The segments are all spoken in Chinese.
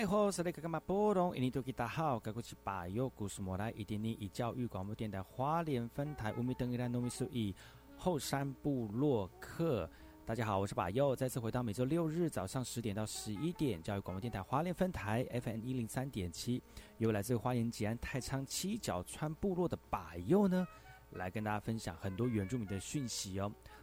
那爱好是那个干嘛波动？印尼多吉大好，该过去把右故事莫来，一点点以教育广播电台花莲分台乌米登伊兰糯米苏以后山部落客。大家好，我是把右，再次回到每周六日早上十点到十一点，教育广播电台花莲分台 FM 一零三点七，由来自花莲吉安太仓七角川部落的把右呢，来跟大家分享很多原住民的讯息哦。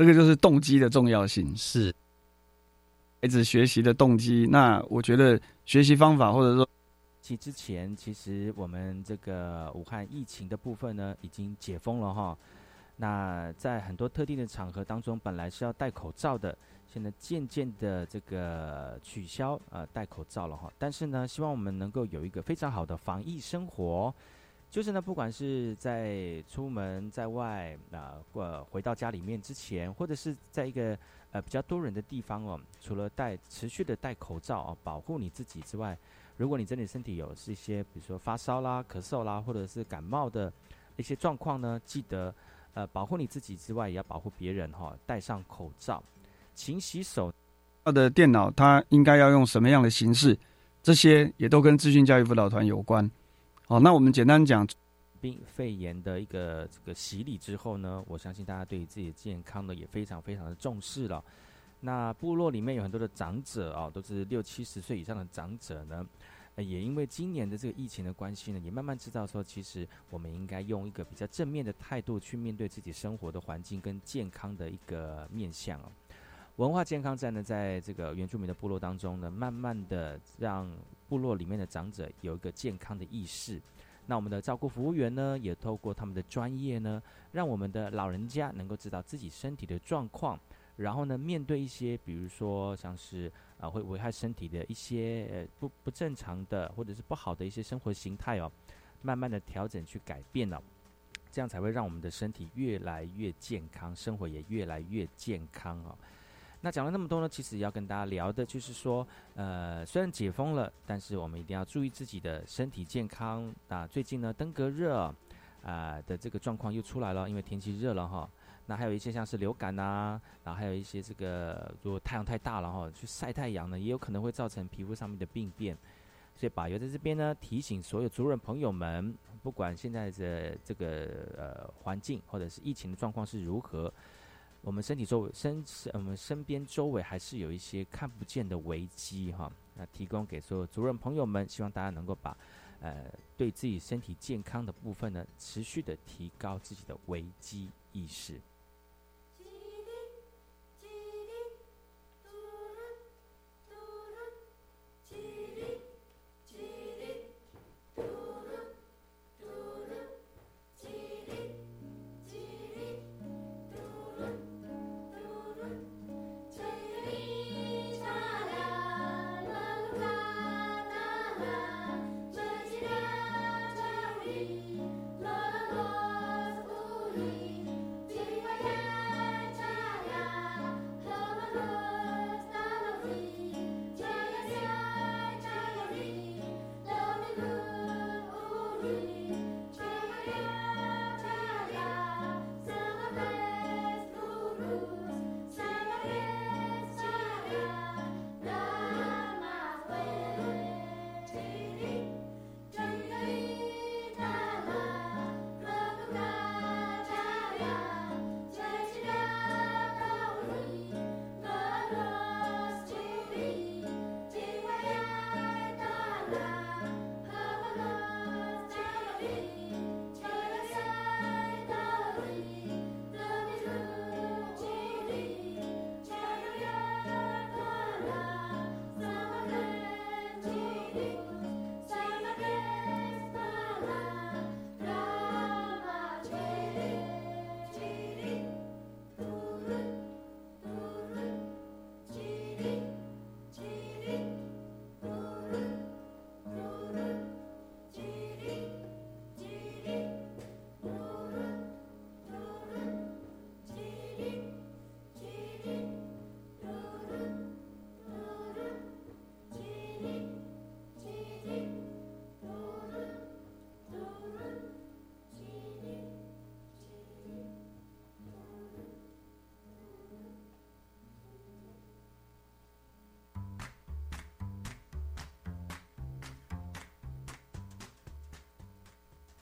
这个就是动机的重要性，是孩子学习的动机。那我觉得学习方法或者说，其之前其实我们这个武汉疫情的部分呢，已经解封了哈。那在很多特定的场合当中，本来是要戴口罩的，现在渐渐的这个取消呃戴口罩了哈。但是呢，希望我们能够有一个非常好的防疫生活，就是呢，不管是在出门在外啊，或回到家里面之前，或者是在一个呃比较多人的地方哦，除了戴持续的戴口罩啊，保护你自己之外，如果你真的身体有是一些比如说发烧啦、咳嗽啦，或者是感冒的一些状况呢，记得。呃，保护你自己之外，也要保护别人哈。戴上口罩，勤洗手。他的电脑，它应该要用什么样的形式？这些也都跟资讯教育辅导团有关。好，那我们简单讲，病肺炎的一个这个洗礼之后呢，我相信大家对于自己的健康呢也非常非常的重视了。那部落里面有很多的长者啊，都是六七十岁以上的长者呢。也因为今年的这个疫情的关系呢，也慢慢知道说，其实我们应该用一个比较正面的态度去面对自己生活的环境跟健康的一个面向。文化健康站呢，在这个原住民的部落当中呢，慢慢的让部落里面的长者有一个健康的意识。那我们的照顾服务员呢，也透过他们的专业呢，让我们的老人家能够知道自己身体的状况，然后呢，面对一些比如说像是。啊，会危害身体的一些呃不不正常的或者是不好的一些生活形态哦，慢慢的调整去改变了，这样才会让我们的身体越来越健康，生活也越来越健康哦。那讲了那么多呢，其实要跟大家聊的就是说，呃，虽然解封了，但是我们一定要注意自己的身体健康啊。最近呢，登革热啊的这个状况又出来了，因为天气热了哈。那还有一些像是流感呐，然后还有一些这个，如果太阳太大了哈，去晒太阳呢，也有可能会造成皮肤上面的病变。所以把油在这边呢，提醒所有族人朋友们，不管现在的这个呃环境或者是疫情的状况是如何，我们身体周围身我们身边周围还是有一些看不见的危机哈。那提供给所有主任朋友们，希望大家能够把呃对自己身体健康的部分呢，持续的提高自己的危机意识。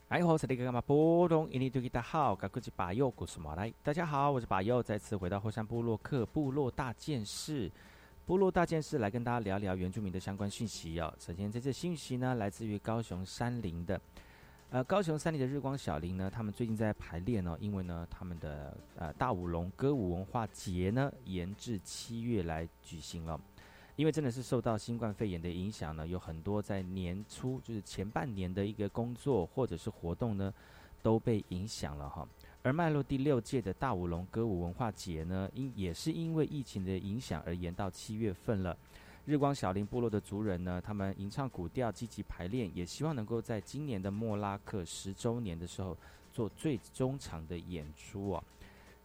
哎，好，是那个嘛？波东，印尼对大家好，我是巴佑，故事马来。大家好，我是巴佑，再次回到后山部落克部落大件事。部落大件事来跟大家聊聊原住民的相关讯息哦。首先，这次讯息呢，来自于高雄山林的呃，高雄山林的日光小林呢，他们最近在排练哦，因为呢，他们的呃大舞龙歌舞文化节呢，延至七月来举行了。因为真的是受到新冠肺炎的影响呢，有很多在年初就是前半年的一个工作或者是活动呢，都被影响了哈。而迈入第六届的大舞龙歌舞文化节呢，因也是因为疫情的影响而延到七月份了。日光小林部落的族人呢，他们吟唱古调，积极排练，也希望能够在今年的莫拉克十周年的时候做最终场的演出哦。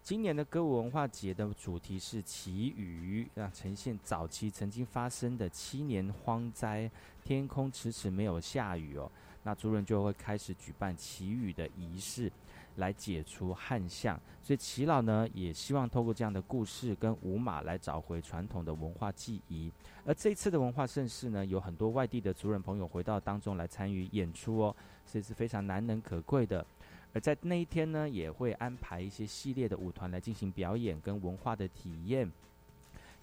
今年的歌舞文化节的主题是祈雨，让呈现早期曾经发生的七年荒灾，天空迟迟没有下雨哦，那族人就会开始举办祈雨的仪式。来解除旱象，所以齐老呢也希望透过这样的故事跟舞马来找回传统的文化记忆。而这次的文化盛事呢，有很多外地的族人朋友回到当中来参与演出哦，所以是非常难能可贵的。而在那一天呢，也会安排一些系列的舞团来进行表演跟文化的体验，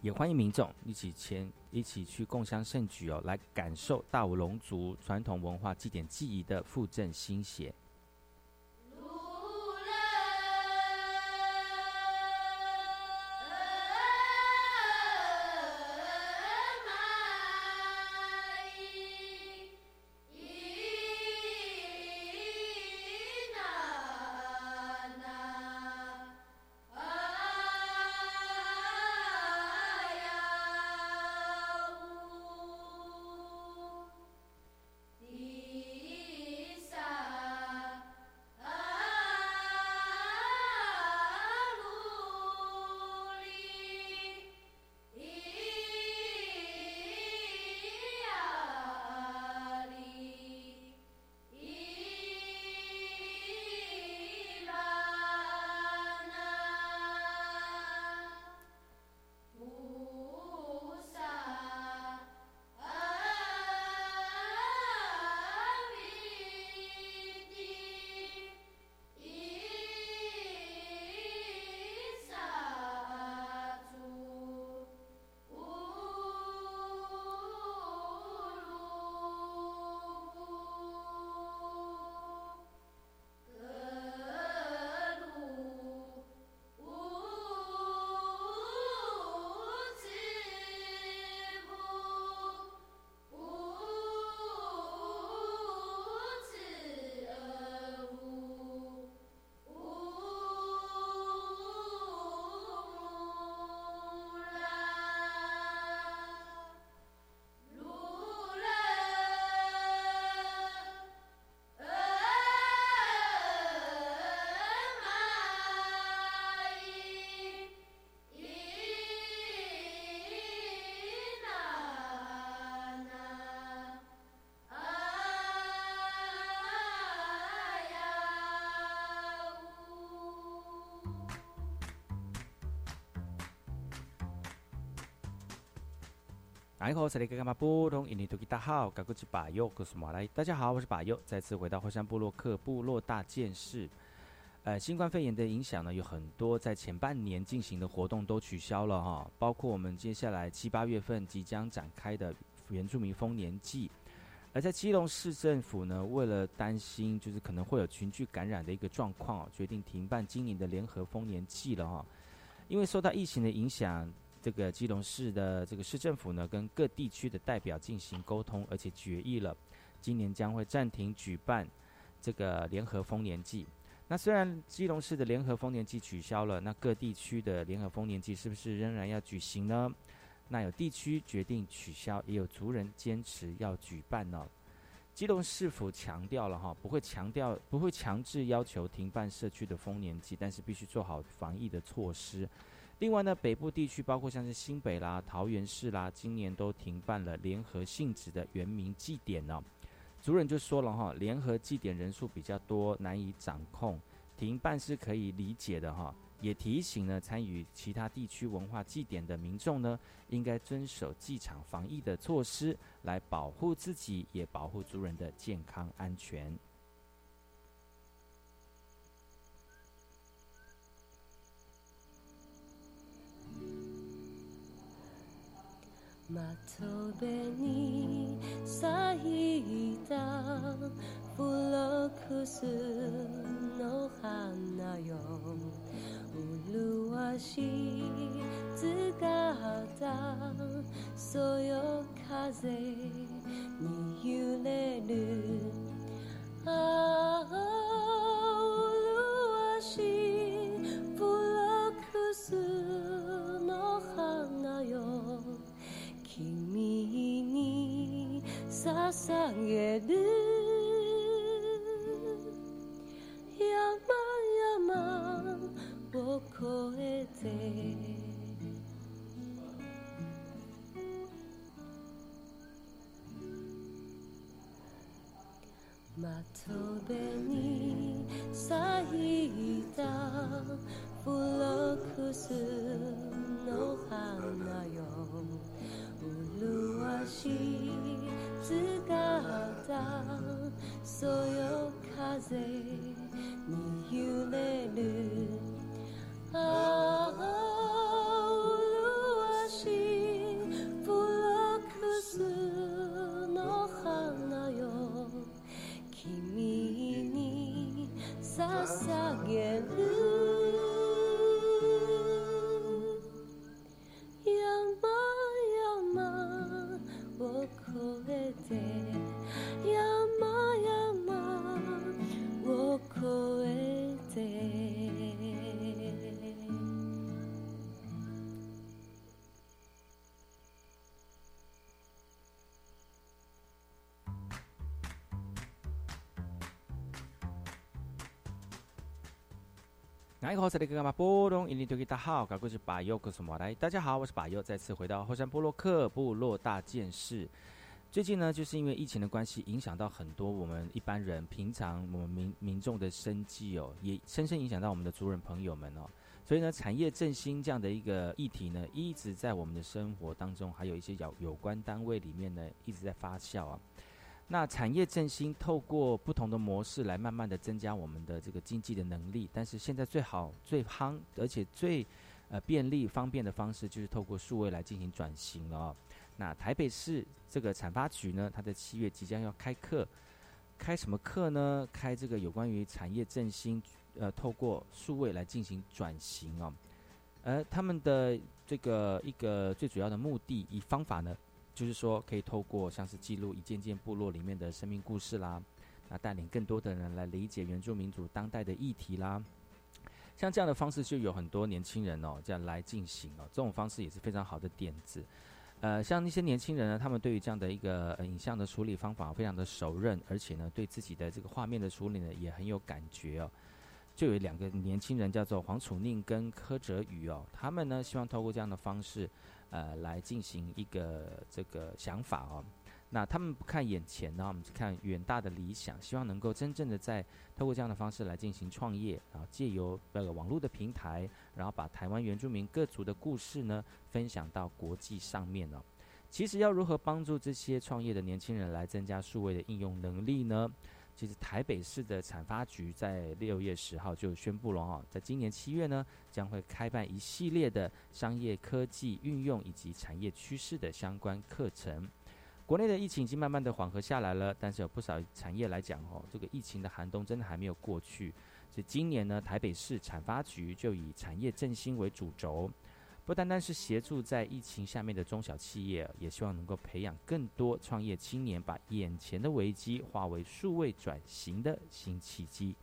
也欢迎民众一起前一起去共襄盛举哦，来感受大武龙族传统文化祭典记忆的复振心血。大号，我是巴佑，我是马来。大家好，我是巴佑，再次回到火山部落克部落大件事。呃，新冠肺炎的影响呢，有很多在前半年进行的活动都取消了哈，包括我们接下来七八月份即将展开的原住民丰年祭。而在基隆市政府呢，为了担心就是可能会有群聚感染的一个状况，决定停办今年的联合丰年祭了哈，因为受到疫情的影响。这个基隆市的这个市政府呢，跟各地区的代表进行沟通，而且决议了，今年将会暂停举办这个联合丰年祭。那虽然基隆市的联合丰年祭取消了，那各地区的联合丰年祭是不是仍然要举行呢？那有地区决定取消，也有族人坚持要举办呢。基隆市府强调了哈，不会强调，不会强制要求停办社区的丰年祭，但是必须做好防疫的措施。另外呢，北部地区包括像是新北啦、桃园市啦，今年都停办了联合性质的原民祭典呢。族人就说了哈，联合祭典人数比较多，难以掌控，停办是可以理解的哈。也提醒呢，参与其他地区文化祭典的民众呢，应该遵守祭场防疫的措施，来保护自己，也保护族人的健康安全。まとべに咲いた付録スの花よ。麗し姿そよ風に揺れる。ああ。捧げる山々を越えて。窓辺に咲いたフロックスの花よ。麗しい姿そよ風に揺れるあ 哎，好，这里干嘛？波隆，印尼多吉大好，搞过去巴佑，告诉我来，大家好，我是巴佑，再次回到后山部落克部落大件事。最近呢，就是因为疫情的关系，影响到很多我们一般人平常我们民民众的生计哦，也深深影响到我们的族人朋友们哦。所以呢，产业振兴这样的一个议题呢，一直在我们的生活当中，还有一些有有关单位里面呢，一直在发酵啊。那产业振兴透过不同的模式来慢慢的增加我们的这个经济的能力，但是现在最好最夯而且最呃便利方便的方式就是透过数位来进行转型了哦。那台北市这个产发局呢，它在七月即将要开课，开什么课呢？开这个有关于产业振兴，呃，透过数位来进行转型哦。而他们的这个一个最主要的目的以方法呢，就是说可以透过像是记录一件件部落里面的生命故事啦，那带领更多的人来理解原住民族当代的议题啦。像这样的方式，就有很多年轻人哦，这样来进行哦，这种方式也是非常好的点子。呃，像那些年轻人呢，他们对于这样的一个、呃、影像的处理方法非常的熟认，而且呢，对自己的这个画面的处理呢也很有感觉哦。就有两个年轻人叫做黄楚宁跟柯哲宇哦，他们呢希望透过这样的方式，呃，来进行一个这个想法哦。那他们不看眼前呢，我们只看远大的理想，希望能够真正的在透过这样的方式来进行创业，然后借由那个网络的平台，然后把台湾原住民各族的故事呢分享到国际上面哦。其实要如何帮助这些创业的年轻人来增加数位的应用能力呢？其实台北市的产发局在六月十号就宣布了哈，在今年七月呢，将会开办一系列的商业科技运用以及产业趋势的相关课程。国内的疫情已经慢慢的缓和下来了，但是有不少产业来讲哦，这个疫情的寒冬真的还没有过去。所以今年呢，台北市产发局就以产业振兴为主轴，不单单是协助在疫情下面的中小企业，也希望能够培养更多创业青年，把眼前的危机化为数位转型的新契机。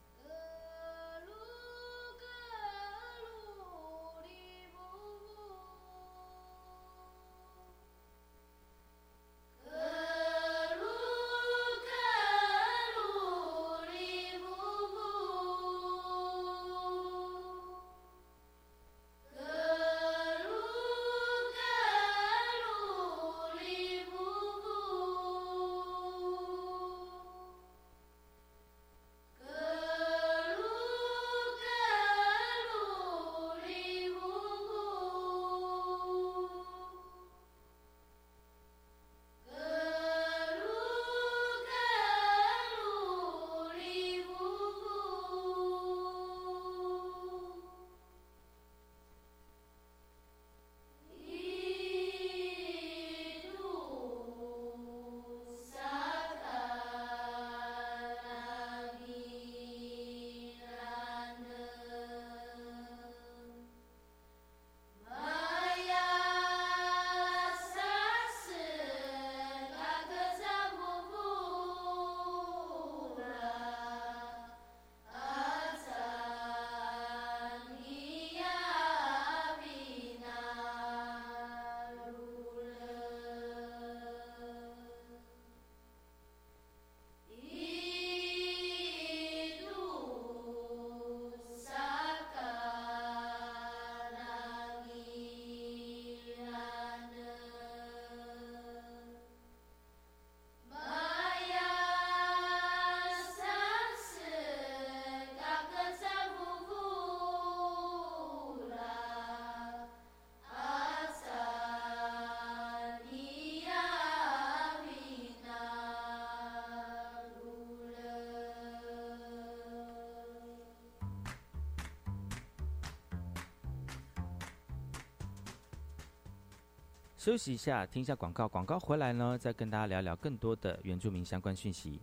休息一下，听一下广告。广告回来呢，再跟大家聊聊更多的原住民相关讯息。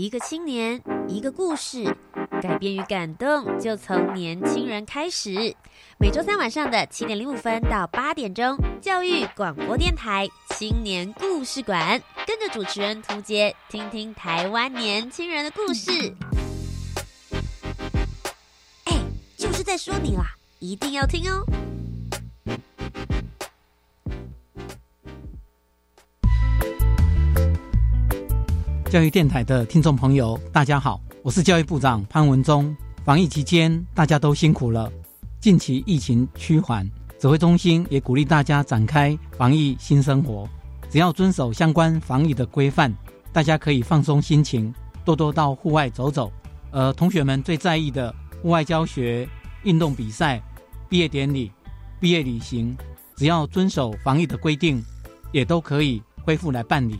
一个青年，一个故事，改变与感动就从年轻人开始。每周三晚上的七点零五分到八点钟，教育广播电台青年故事馆，跟着主持人涂杰，听听台湾年轻人的故事。哎，就是在说你啦，一定要听哦！教育电台的听众朋友，大家好，我是教育部长潘文忠。防疫期间，大家都辛苦了。近期疫情趋缓，指挥中心也鼓励大家展开防疫新生活。只要遵守相关防疫的规范，大家可以放松心情，多多到户外走走。呃，同学们最在意的户外教学、运动比赛、毕业典礼、毕业旅行，只要遵守防疫的规定，也都可以恢复来办理。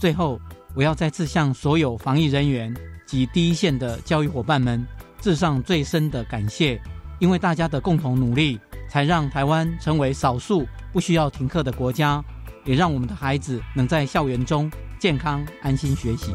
最后。我要再次向所有防疫人员及第一线的教育伙伴们致上最深的感谢，因为大家的共同努力，才让台湾成为少数不需要停课的国家，也让我们的孩子能在校园中健康安心学习。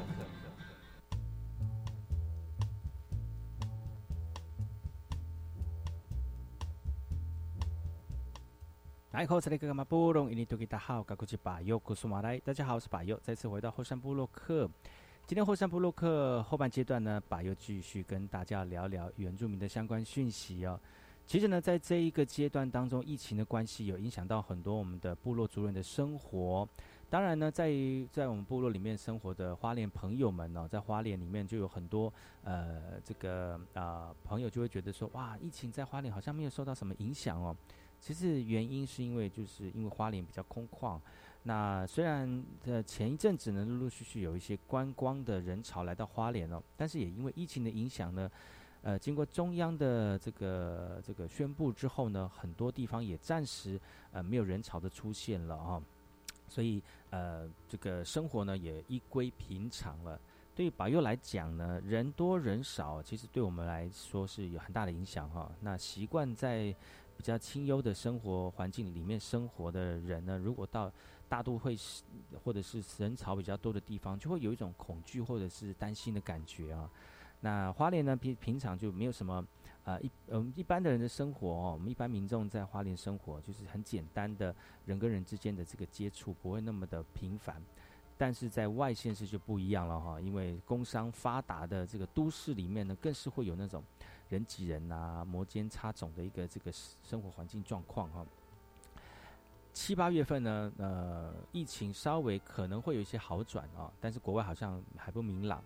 大家好，我是巴佑，再次回到后山部落克。今天后山部落克后半阶段呢，巴佑继续跟大家聊聊原住民的相关讯息哦。其实呢，在这一个阶段当中，疫情的关系有影响到很多我们的部落族人的生活。当然呢，在在我们部落里面生活的花莲朋友们呢，在花莲里面就有很多呃，这个啊朋友就会觉得说，哇，疫情在花莲好像没有受到什么影响哦。其实原因是因为就是因为花莲比较空旷，那虽然呃前一阵子呢，陆陆续续有一些观光的人潮来到花莲哦，但是也因为疫情的影响呢，呃，经过中央的这个这个宣布之后呢，很多地方也暂时呃没有人潮的出现了哈、所以呃这个生活呢也依归平常了。对于保佑来讲呢，人多人少，其实对我们来说是有很大的影响哈、那习惯在比较清幽的生活环境里面生活的人呢，如果到大都会或者是人潮比较多的地方，就会有一种恐惧或者是担心的感觉啊。那花莲呢，平平常就没有什么呃一呃我们一般的人的生活哦，我们一般民众在花莲生活就是很简单的人跟人之间的这个接触不会那么的频繁。但是在外县市就不一样了哈，因为工商发达的这个都市里面呢，更是会有那种人挤人啊、摩肩擦踵的一个这个生活环境状况哈。七八月份呢，呃，疫情稍微可能会有一些好转啊，但是国外好像还不明朗。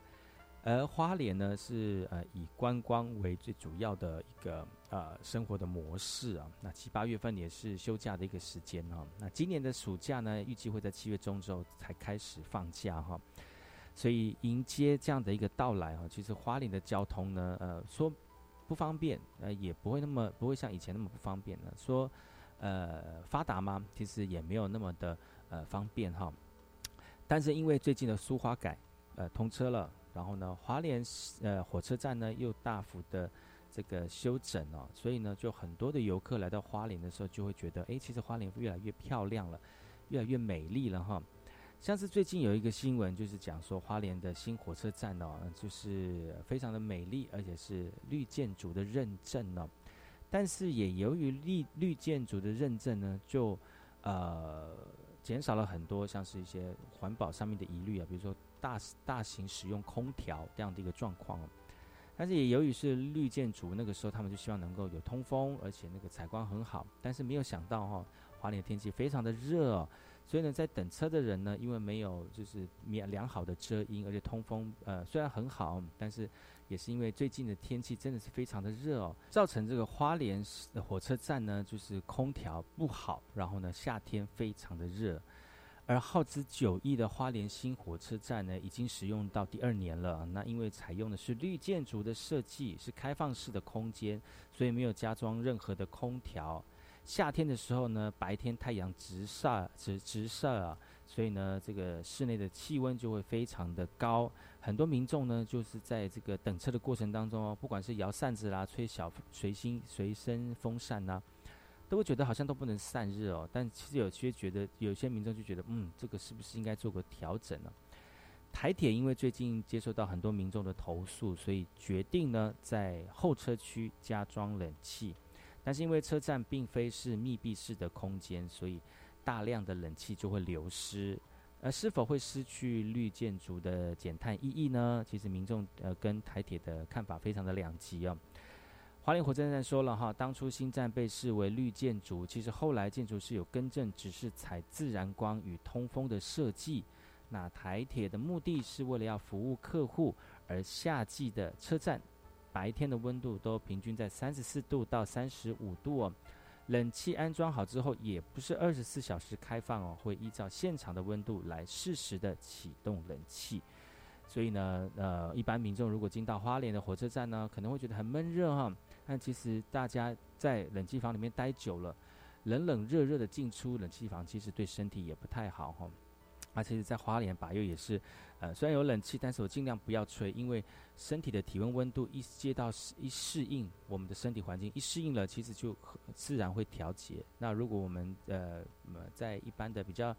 而花莲呢是呃以观光为最主要的一个呃生活的模式啊。那七八月份也是休假的一个时间哈、那今年的暑假呢，预计会在七月中之后才开始放假哈、所以迎接这样的一个到来哈、其实花莲的交通呢，呃说不方便，呃也不会那么不会像以前那么不方便了。说呃发达吗？其实也没有那么的呃方便哈、但是因为最近的苏花改呃通车了。然后呢，花莲呃火车站呢又大幅的这个修整哦，所以呢，就很多的游客来到花莲的时候，就会觉得，哎，其实花莲越来越漂亮了，越来越美丽了哈。像是最近有一个新闻，就是讲说花莲的新火车站哦，就是非常的美丽，而且是绿建筑的认证哦。但是也由于绿绿建筑的认证呢，就呃减少了很多像是一些环保上面的疑虑啊，比如说大大型使用空调这样的一个状况。但是也由于是绿建筑，那个时候他们就希望能够有通风，而且那个采光很好。但是没有想到哈、花莲的天气非常的热，所以呢，在等车的人呢，因为没有就是良良好的遮阴，而且通风呃虽然很好，但是也是因为最近的天气真的是非常的热哦，造成这个花莲火车站呢，就是空调不好，然后呢夏天非常的热。而耗资九亿的花莲新火车站呢，已经使用到第二年了。那因为采用的是绿建筑的设计，是开放式的空间，所以没有加装任何的空调。夏天的时候呢，白天太阳直晒直直射啊，所以呢，这个室内的气温就会非常的高。很多民众呢，就是在这个等车的过程当中哦，不管是摇扇子啦、吹小随心随身风扇呐、都会觉得好像都不能散热哦。但其实有些觉得，有些民众就觉得，嗯，这个是不是应该做个调整呢、台铁因为最近接收到很多民众的投诉，所以决定呢在候车区加装冷气。但是因为车站并非是密闭式的空间，所以大量的冷气就会流失。而是否会失去绿建筑的减碳意义呢？其实民众呃跟台铁的看法非常的两极哦。花莲火车站说了哈，当初新站被视为绿建筑，其实后来建筑是有更正，只是采自然光与通风的设计。那台铁的目的是为了要服务客户，而夏季的车站白天的温度都平均在三十四度到三十五度哦。冷气安装好之后，也不是二十四小时开放哦，会依照现场的温度来适时的启动冷气。所以呢，呃，一般民众如果进到花莲的火车站呢，可能会觉得很闷热哈。但其实大家在冷气房里面待久了，冷冷热热的进出冷气房，其实对身体也不太好哈。而且在花莲把又也是，呃，虽然有冷气，但是我尽量不要吹，因为身体的体温温度一接到一适应我们的身体环境，一适应了，其实就自然会调节。那如果我们呃在一般的比较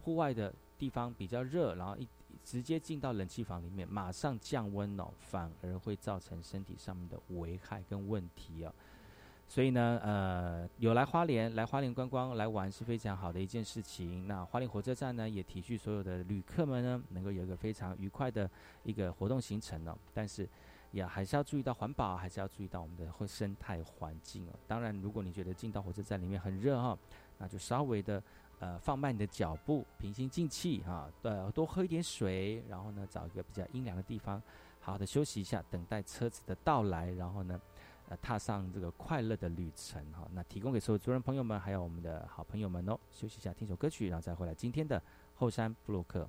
户外的地方比较热，然后一直接进到冷气房里面，马上降温哦，反而会造成身体上面的危害跟问题哦。所以呢，呃，有来花莲来花莲观光来玩是非常好的一件事情。那花莲火车站呢，也体恤所有的旅客们呢，能够有一个非常愉快的一个活动行程哦。但是，也还是要注意到环保，还是要注意到我们的生态环境哦。当然，如果你觉得进到火车站里面很热哈、那就稍微的呃放慢你的脚步，平心静气哈，呃，多喝一点水，然后呢，找一个比较阴凉的地方，好好的休息一下，等待车子的到来，然后呢。那踏上这个快乐的旅程哈。那提供给所有族人朋友们，还有我们的好朋友们哦。休息一下，听首歌曲，然后再回来今天的后山布鲁克。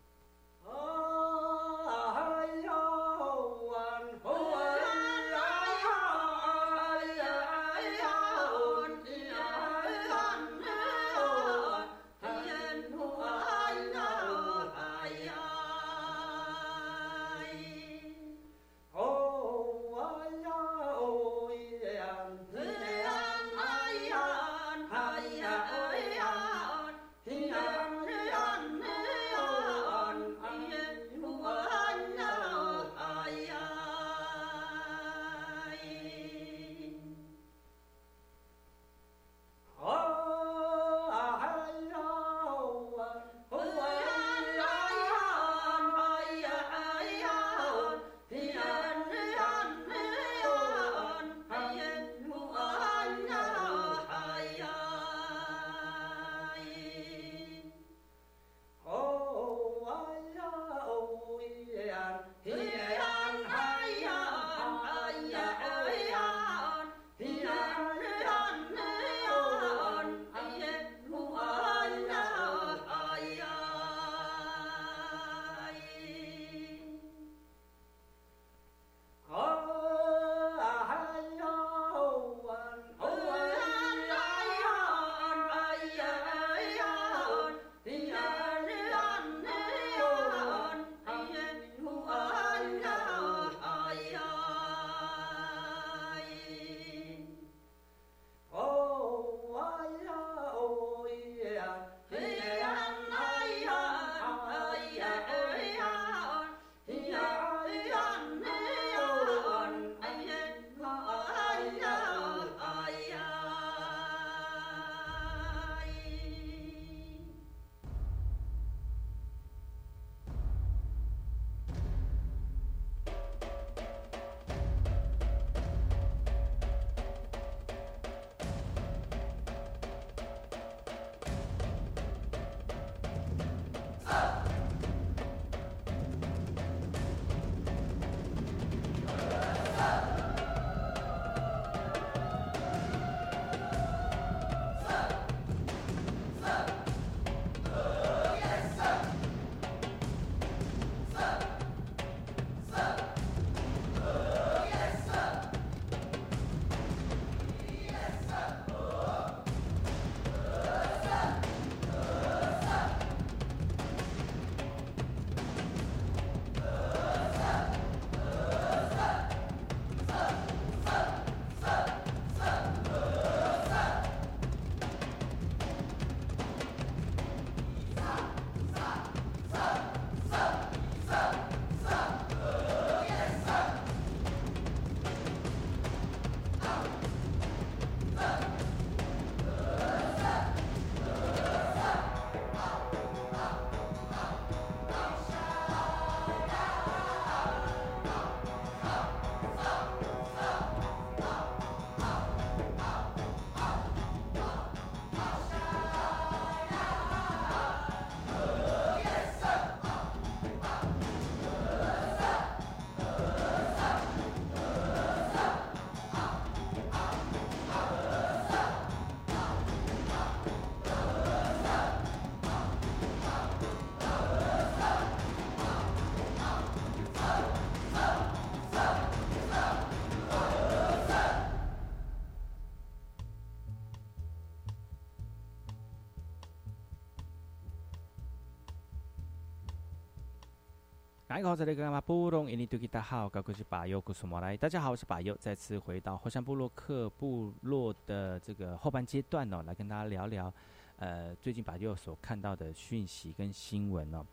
好，这里干嘛布隆印尼多吉大好，高哥是巴尤古苏莫来。大家好，我是巴尤，再次回到后山部落克部落的这个后半阶段哦，来跟大家聊聊，呃，最近巴尤所看到的讯息跟新闻哦。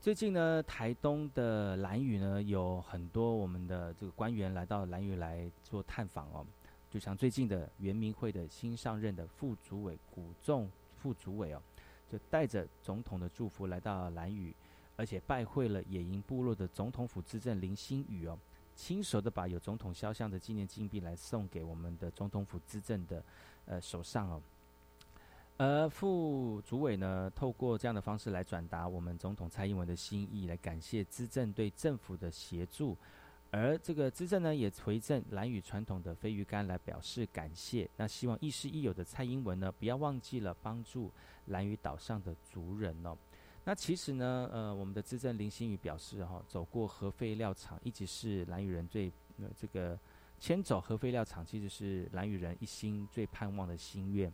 最近呢，台东的兰屿呢，有很多我们的这个官员来到兰屿来做探访哦。就像最近的原民会的新上任的副主委古仲副主委哦，就带着总统的祝福来到兰屿。而且拜会了野营部落的总统府资政林星宇哦，亲手的把有总统肖像的纪念金币来送给我们的总统府资政的呃手上哦。而副主委呢，透过这样的方式来转达我们总统蔡英文的心意，来感谢资政对政府的协助，而这个资政呢，也回赠蓝屿传统的飞鱼干来表示感谢。那希望亦师亦友的蔡英文呢，不要忘记了帮助蓝屿岛上的族人哦。那其实呢，呃，我们的资政林心宇表示哈，走过核废料厂，一直是蓝屿人最呃这个迁走核废料厂，其实是蓝屿人一心最盼望的心愿。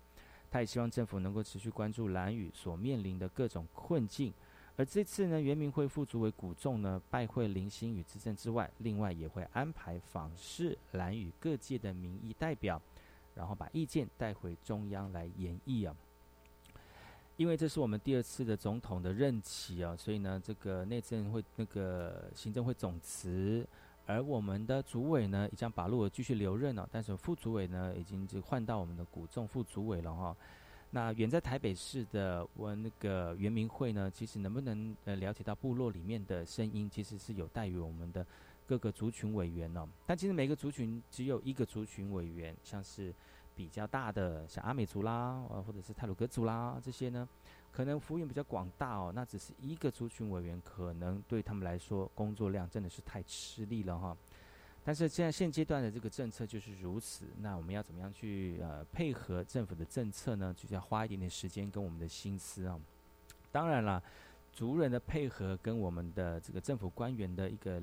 他也希望政府能够持续关注蓝屿所面临的各种困境。而这次呢，原民会副主委古仲呢拜会林心宇资政之外，另外也会安排访视蓝屿各界的民意代表，然后把意见带回中央来研议啊。因为这是我们第二次的总统的任期啊，所以呢，这个内政会那个行政会总辞，而我们的主委呢，已将把路继续留任了，但是副主委呢，已经就换到我们的古仲副主委了哈。那远在台北市的我那个原民会呢，其实能不能呃了解到部落里面的声音，其实是有待于我们的各个族群委员哦。但其实每个族群只有一个族群委员，像是。比较大的，像阿美族啦，呃，或者是泰鲁格族啦，这些呢，可能服务员比较广大哦。那只是一个族群委员，可能对他们来说，工作量真的是太吃力了哈。但是现在现阶段的这个政策就是如此，那我们要怎么样去呃配合政府的政策呢？就要花一点点时间跟我们的心思啊。当然了，族人的配合跟我们的这个政府官员的一个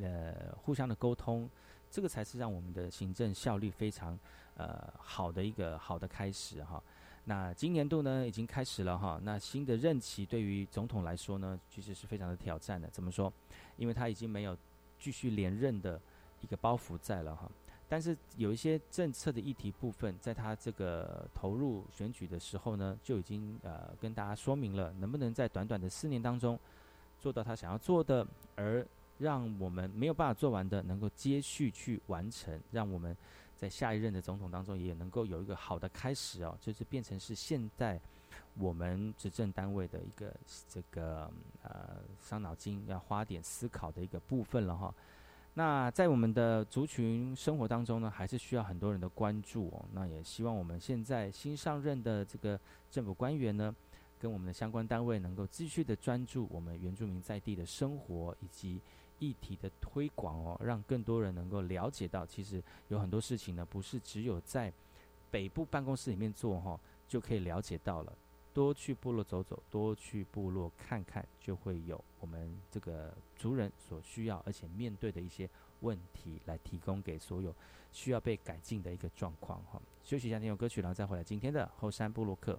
呃互相的沟通，这个才是让我们的行政效率非常。呃，好的一个好的开始哈。那今年度呢已经开始了哈。那新的任期对于总统来说呢，其实是非常的挑战的。怎么说？因为他已经没有继续连任的一个包袱在了哈。但是有一些政策的议题部分，在他这个投入选举的时候呢，就已经呃跟大家说明了，能不能在短短的四年当中做到他想要做的，而让我们没有办法做完的，能够接续去完成，让我们。在下一任的总统当中，也能够有一个好的开始哦，就是变成是现在我们执政单位的一个这个呃伤脑筋要花点思考的一个部分了哈。那在我们的族群生活当中呢，还是需要很多人的关注哦。那也希望我们现在新上任的这个政府官员呢，跟我们的相关单位能够继续的专注我们原住民在地的生活以及。议题的推广哦，让更多人能够了解到，其实有很多事情呢，不是只有在北部办公室里面做哈，就可以了解到了。多去部落走走，多去部落看看，就会有我们这个族人所需要而且面对的一些问题，来提供给所有需要被改进的一个状况哈。休息一下，听首歌曲，然后再回来今天的后山部落客。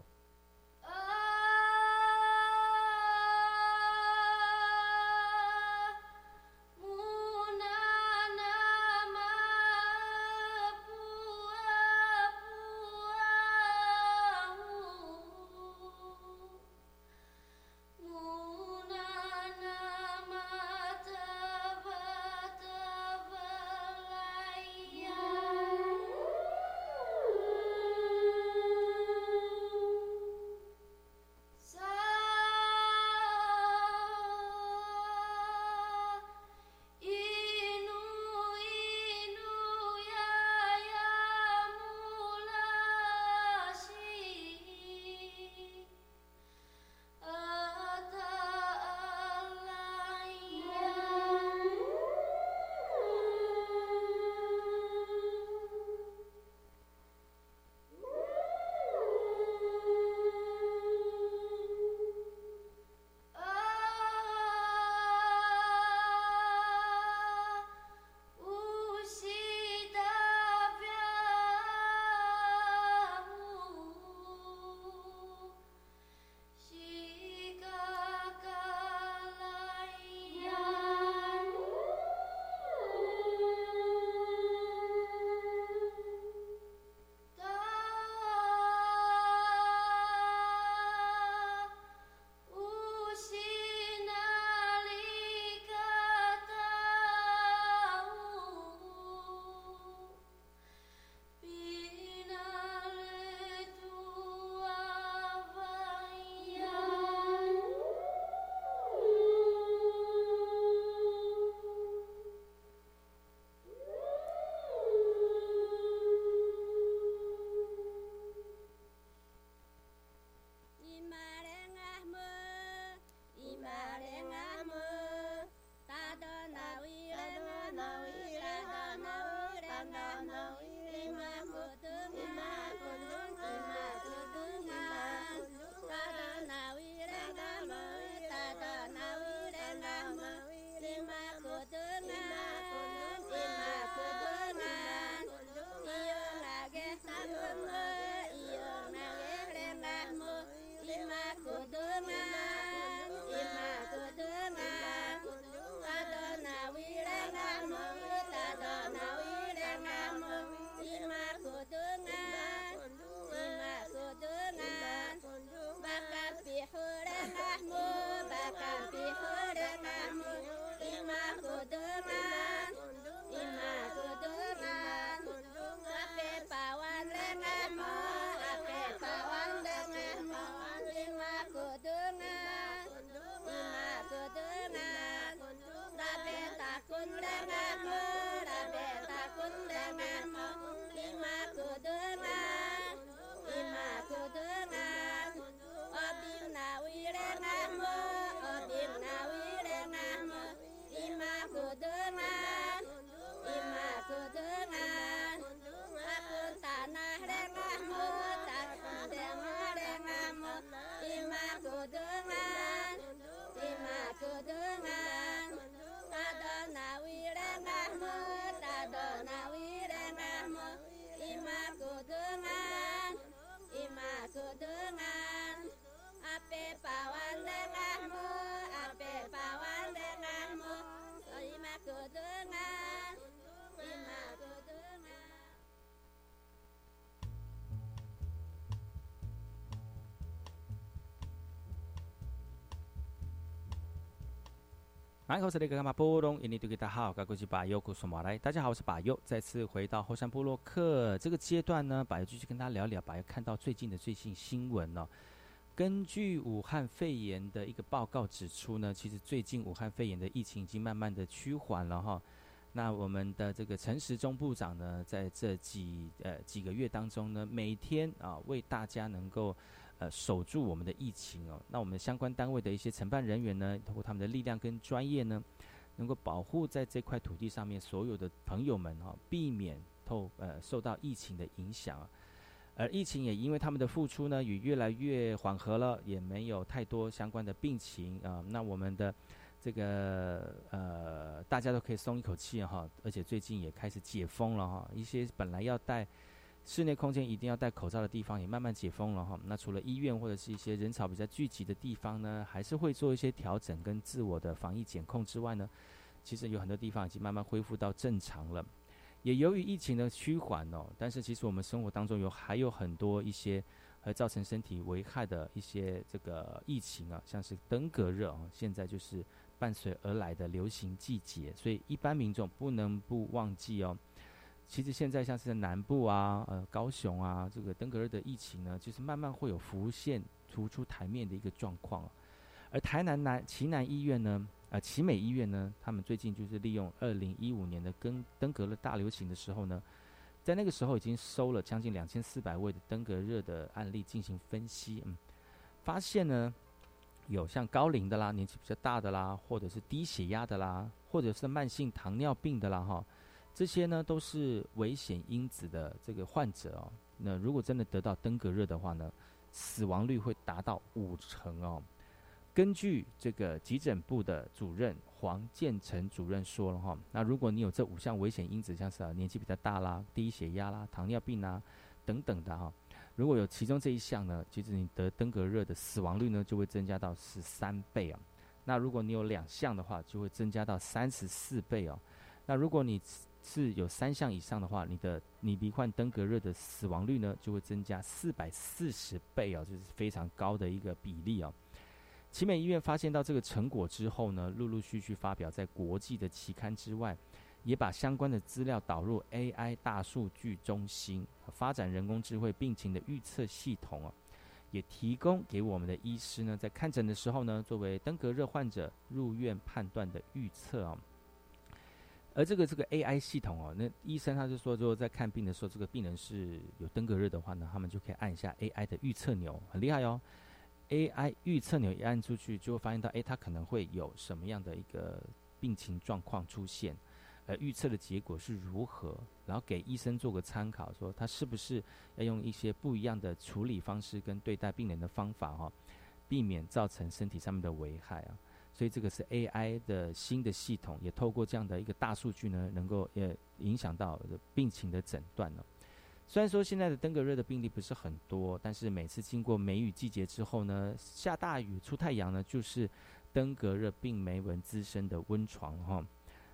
Nanawi. 大家好，该过去把优古索马来。大家好，我是把优，再次回到后山部落克这个阶段呢，把尤继续跟大家聊聊，把尤看到最近的最新新闻哦。根据武汉肺炎的一个报告指出呢，其实最近武汉肺炎的疫情已经慢慢的趋缓了哈。那我们的这个陈时中部长呢，在这几呃几个月当中呢，每天啊为大家能够。呃，守住我们的疫情哦。那我们相关单位的一些承办人员呢，通过他们的力量跟专业呢，能够保护在这块土地上面所有的朋友们哈，避免透呃受到疫情的影响。而疫情也因为他们的付出呢，也越来越缓和了，也没有太多相关的病情啊。那我们的这个呃，大家都可以松一口气哈。而且最近也开始解封了哈，一些本来要带。室内空间一定要戴口罩的地方也慢慢解封了哈。那除了医院或者是一些人潮比较聚集的地方呢，还是会做一些调整跟自我的防疫检控之外呢，其实有很多地方已经慢慢恢复到正常了。也由于疫情的趋缓哦，但是其实我们生活当中有还有很多一些会造成身体危害的一些这个疫情啊，像是登革热啊，现在就是伴随而来的流行季节，所以一般民众不能不忘记哦。其实现在像是在南部啊，呃，高雄啊，这个登革热的疫情呢，就是慢慢会有浮现、突出台面的一个状况。而台南南奇南医院呢，呃，奇美医院呢，他们最近就是利用二零一五年的跟登革热大流行的时候呢，在那个时候已经收了将近两千四百位的登革热的案例进行分析，嗯，发现呢，有像高龄的啦、年纪比较大的啦，或者是低血压的啦，或者是慢性糖尿病的啦，哈。这些呢都是危险因子的这个患者哦。那如果真的得到登革热的话呢，死亡率会达到五成哦。根据这个急诊部的主任黄建成主任说了哈，那如果你有这五项危险因子，像是年纪比较大啦、低血压啦、糖尿病啊等等的哈，如果有其中这一项呢，其实你得登革热的死亡率呢就会增加到十三倍啊。那如果你有两项的话，就会增加到三十四倍哦。那如果你是有三项以上的话，你的你罹患登革热的死亡率呢，就会增加四百四十倍哦，就是非常高的一个比例哦。奇美医院发现到这个成果之后呢，陆陆续续发表在国际的期刊之外，也把相关的资料导入 AI 大数据中心，发展人工智慧病情的预测系统哦，也提供给我们的医师呢，在看诊的时候呢，作为登革热患者入院判断的预测哦。而这个这个 AI 系统哦，那医生他就说，说在看病的时候，这个病人是有登革热的话呢，他们就可以按一下 AI 的预测钮，很厉害哦。AI 预测钮一按出去，就会发现到，哎，他可能会有什么样的一个病情状况出现，而预测的结果是如何，然后给医生做个参考，说他是不是要用一些不一样的处理方式跟对待病人的方法哈，避免造成身体上面的危害啊。所以这个是 AI 的新的系统，也透过这样的一个大数据呢，能够也影响到病情的诊断了。虽然说现在的登革热的病例不是很多，但是每次经过梅雨季节之后呢，下大雨出太阳呢，就是登革热病媒蚊滋生的温床哈。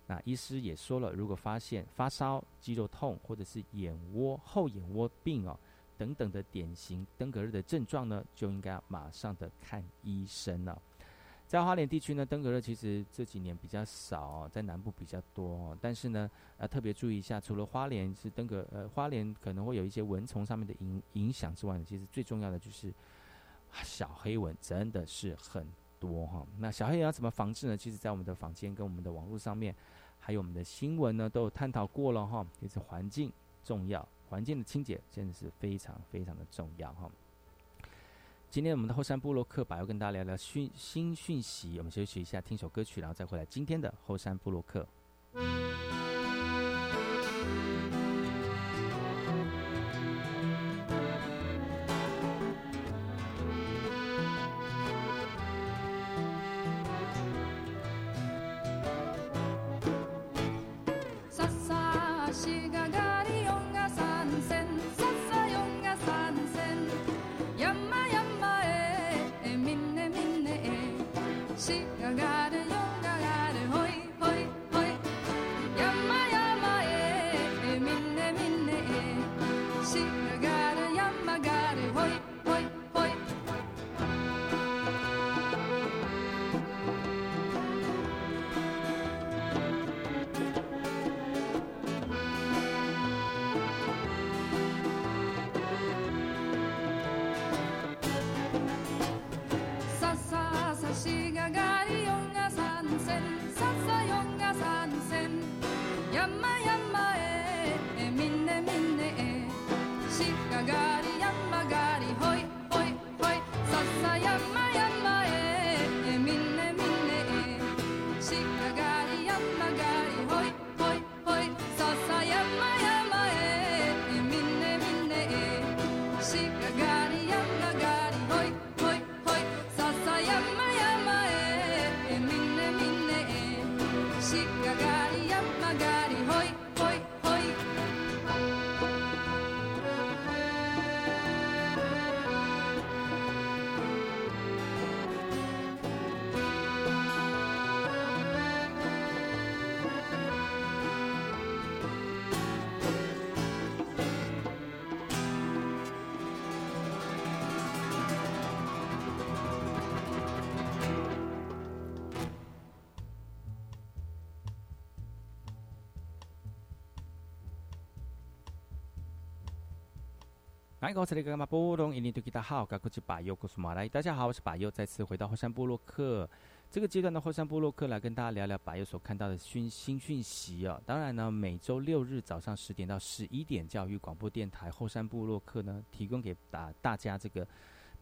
那医师也说了，如果发现发烧、肌肉痛或者是眼窝后眼窝病哦等等的典型登革热的症状呢，就应该马上的看医生了。在花莲地区呢，登革热其实这几年比较少，在南部比较多。但是呢，呃，特别注意一下，除了花莲是登革，呃，花莲可能会有一些蚊虫上面的影影响之外呢，其实最重要的就是小黑蚊真的是很多哈。那小黑蚊要怎么防治呢？其实，在我们的房间跟我们的网络上面，还有我们的新闻呢，都有探讨过了哈。就是环境重要，环境的清洁真的是非常非常的重要哈。今天我们的后山部落客吧要跟大家聊聊讯新讯息，我们休息一下，听首歌曲，然后再回来今天的后山部落客。大家好，我是把右，再次回到后山部落克。这个阶段的后山部落克来跟大家聊聊把右所看到的讯新讯息哦。当然呢，每周六日早上十点到十一点，教育广播电台后山部落克呢，提供给大大家这个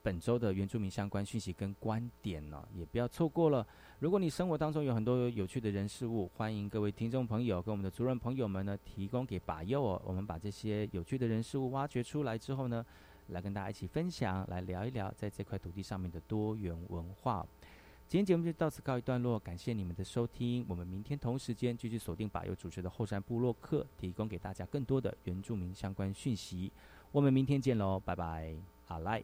本周的原住民相关讯息跟观点呢、也不要错过了。如果你生活当中有很多有趣的人事物，欢迎各位听众朋友跟我们的族人朋友们呢，提供给把右哦。我们把这些有趣的人事物挖掘出来之后呢，来跟大家一起分享，来聊一聊在这块土地上面的多元文化。今天节目就到此告一段落，感谢你们的收听。我们明天同时间继续锁定把右主持的后山部落客，提供给大家更多的原住民相关讯息。我们明天见喽，拜拜，好来。